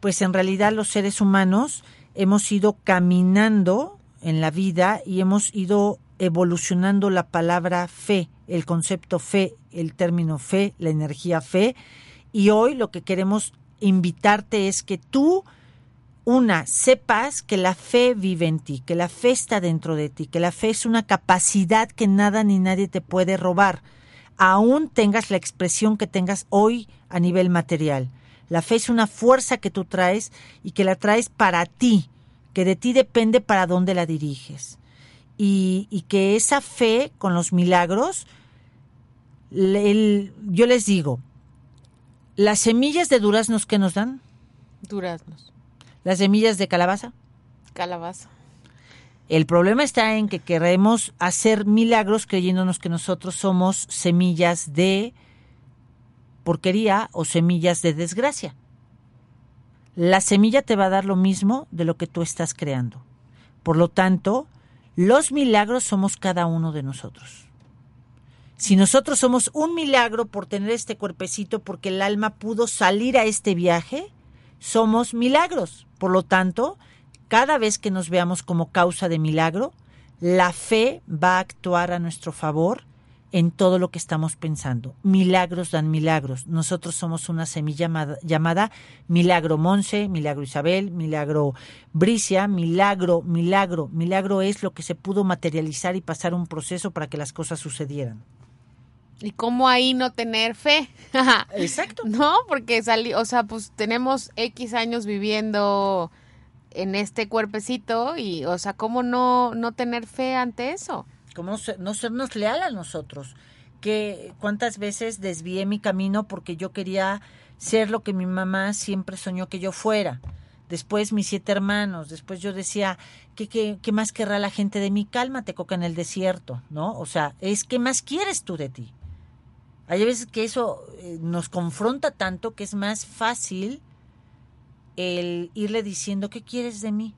pues en realidad los seres humanos hemos ido caminando en la vida y hemos ido evolucionando la palabra fe, el concepto fe, el término fe, la energía fe. Y hoy lo que queremos invitarte es que tú, una, sepas que la fe vive en ti, que la fe está dentro de ti, que la fe es una capacidad que nada ni nadie te puede robar aún tengas la expresión que tengas hoy a nivel material. La fe es una fuerza que tú traes y que la traes para ti, que de ti depende para dónde la diriges. Y, y que esa fe con los milagros, el- yo les digo, las semillas de duraznos que nos dan, Duraznos. las semillas de calabaza, Calabaza. El problema está en que queremos hacer milagros creyéndonos que nosotros somos semillas de porquería o semillas de desgracia. La semilla te va a dar lo mismo de lo que tú estás creando. Por lo tanto, los milagros somos cada uno de nosotros. Si nosotros somos un milagro por tener este cuerpecito, porque el alma pudo salir a este viaje, somos milagros. Por lo tanto, cada vez que nos veamos como causa de milagro, la fe va a actuar a nuestro favor en todo lo que estamos pensando. Milagros dan milagros. Nosotros somos una semilla llamada, llamada Milagro Monse, Milagro Isabel, Milagro Bricia, Milagro, Milagro. Milagro es lo que se pudo materializar y pasar un proceso para que las cosas sucedieran. ¿Y cómo ahí no tener fe? Exacto. No, porque salí, o sea, pues tenemos X años viviendo en este cuerpecito y, o sea, ¿cómo no, no tener fe ante eso? Como no, ser- no sernos leal a nosotros. Que cuántas veces desvié mi camino porque yo quería ser lo que mi mamá siempre soñó que yo fuera. Después mis siete hermanos, después yo decía, ¿qué, qué, qué más querrá la gente de mí? Cálmate, coca en el desierto, ¿no? O sea, es ¿qué más quieres tú de ti? Hay veces que eso eh, nos confronta tanto que es más fácil el irle diciendo, ¿qué quieres de mí?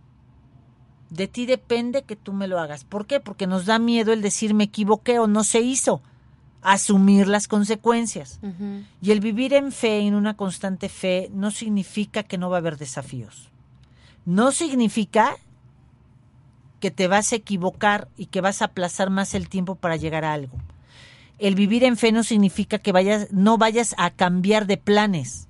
De ti depende que tú me lo hagas. ¿Por qué? Porque nos da miedo el decir me equivoqué o no se hizo. Asumir las consecuencias. Y el vivir en fe, en una constante fe, no significa que no va a haber desafíos. No significa que te vas a equivocar y que vas a aplazar más el tiempo para llegar a algo. El vivir en fe no significa que vayas, no vayas a cambiar de planes.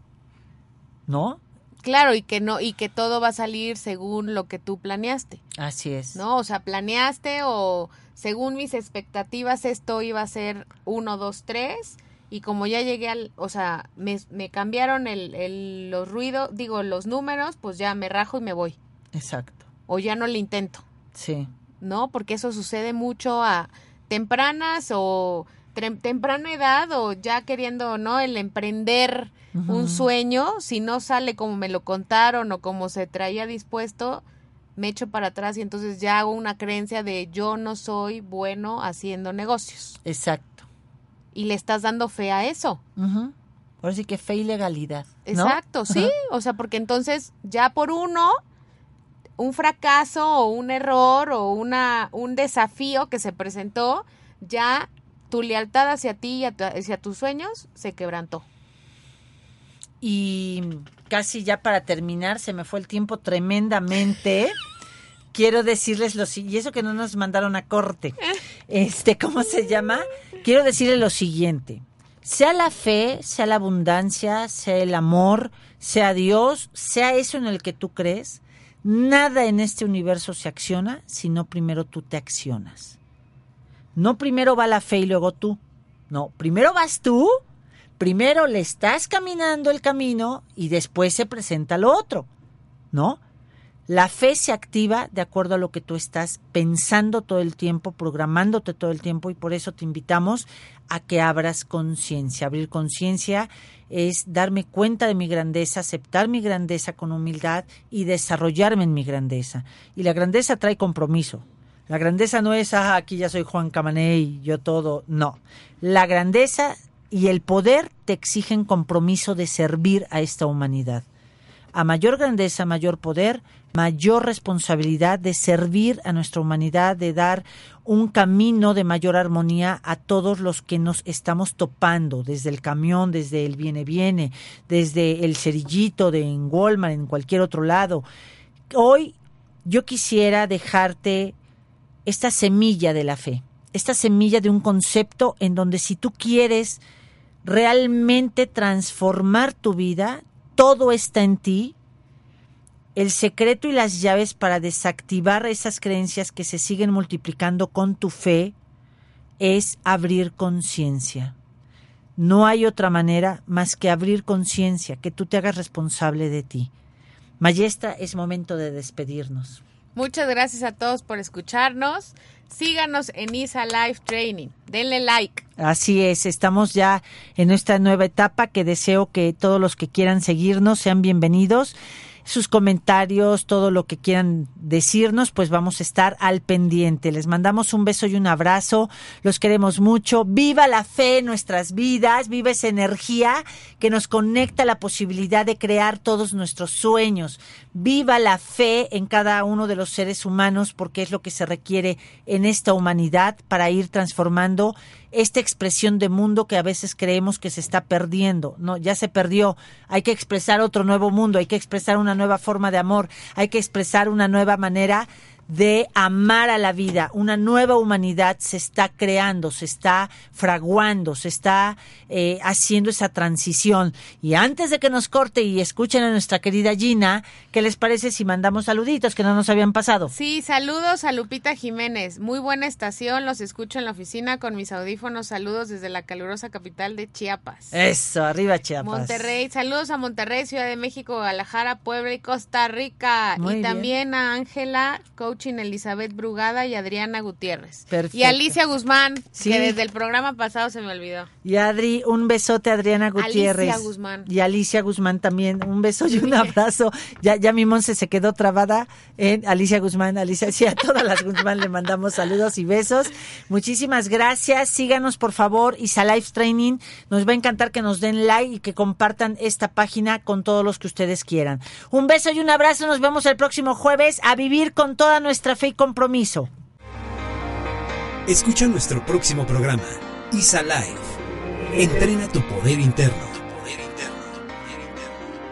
¿No? Claro, y que no, y que todo va a salir según lo que tú planeaste, Así es. ¿no? O sea, planeaste o según mis expectativas esto iba a ser uno, dos, tres, y como ya llegué al, o sea, me, me cambiaron el, el- los ruidos, digo, los números, pues ya me rajo y me voy, Exacto. o ya no le intento. Sí. ¿no? Porque eso sucede mucho a tempranas o temprana edad o ya queriendo, ¿no? El emprender un sueño, si no sale como me lo contaron o como se traía dispuesto, me echo para atrás y entonces ya hago una creencia de yo no soy bueno haciendo negocios. Exacto. Y le estás dando fe a eso. Ujú. Ahora sí que fe y legalidad. ¿no? Exacto, sí. O sea, porque entonces ya por uno, un fracaso o un error o una, un desafío que se presentó, ya tu lealtad hacia ti y hacia tus sueños se quebrantó. Y casi ya para terminar, se me fue el tiempo tremendamente. Quiero decirles lo y eso que no nos mandaron a corte. Este, ¿cómo se llama? Quiero decirles lo siguiente. Sea la fe, sea la abundancia, sea el amor, sea Dios, sea eso en el que tú crees, nada en este universo se acciona si no primero tú te accionas. No primero va la fe y luego tú. No, primero vas tú, primero le estás caminando el camino y después se presenta lo otro, ¿no? La fe se activa de acuerdo a lo que tú estás pensando todo el tiempo, programándote todo el tiempo y por eso te invitamos a que abras conciencia. Abrir conciencia es darme cuenta de mi grandeza, aceptar mi grandeza con humildad y desarrollarme en mi grandeza. Y la grandeza trae compromiso. La grandeza no es, ah, aquí ya soy Juan Camané y yo todo. No. La grandeza y el poder te exigen compromiso de servir a esta humanidad. a mayor grandeza, mayor poder, mayor responsabilidad de servir a nuestra humanidad, de dar un camino de mayor armonía a todos los que nos estamos topando, desde el camión, desde el viene viene, desde el cerillito de en Walmart, en cualquier otro lado. Hoy yo quisiera dejarte esta semilla de la fe, esta semilla de un concepto en donde si tú quieres realmente transformar tu vida, todo está en ti. El secreto y las llaves para desactivar esas creencias que se siguen multiplicando con tu fe es abrir conciencia. No hay otra manera más que abrir conciencia, que tú te hagas responsable de ti. Mayestra, es momento de despedirnos. Muchas gracias a todos por escucharnos. Síganos en ISA Live Training. Denle like. Así es, estamos ya en esta nueva etapa que deseo que todos los que quieran seguirnos sean bienvenidos sus comentarios, todo lo que quieran decirnos, pues vamos a estar al pendiente. Les mandamos un beso y un abrazo, los queremos mucho. Viva la fe en nuestras vidas, viva esa energía que nos conecta a la posibilidad de crear todos nuestros sueños. Viva la fe en cada uno de los seres humanos porque es lo que se requiere en esta humanidad para ir transformando esta expresión de mundo que a veces creemos que se está perdiendo. No, ya se perdió. Hay que expresar otro nuevo mundo, hay que expresar una nueva forma de amor, hay que expresar una nueva manera de amar a la vida. Una nueva humanidad se está creando, se está fraguando, se está eh, haciendo esa transición. Y antes de que nos corte y escuchen a nuestra querida Gina, ¿qué les parece si mandamos saluditos que no nos habían pasado? Sí, saludos a Lupita Jiménez. Muy buena estación, los escucho en la oficina con mis audífonos. Saludos desde la calurosa capital de Chiapas. Eso, arriba Chiapas. Monterrey, saludos a Monterrey, Ciudad de México, Guadalajara, Puebla y Costa Rica. Muy y bien. también a Ángela, coaching Elizabeth Brugada y Adriana Gutiérrez. Perfecto. Y Alicia Guzmán, Sí. que desde el programa pasado se me olvidó. Y Adri, un besote a Adriana Alicia Gutiérrez. Guzmán. Y Alicia Guzmán también, un beso y un abrazo. Ya, ya mi Monse se quedó trabada en Alicia Guzmán. Alicia, sí, a todas las Guzmán le mandamos saludos y besos. Muchísimas gracias. Síganos, por favor. Isa Life Training. Nos va a encantar que nos den like y que compartan esta página con todos los que ustedes quieran. Un beso y un abrazo. Nos vemos el próximo jueves a vivir con toda nuestra fe y compromiso. Escucha nuestro próximo programa, ISA Live. Entrena tu poder interno.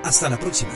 Hasta la próxima.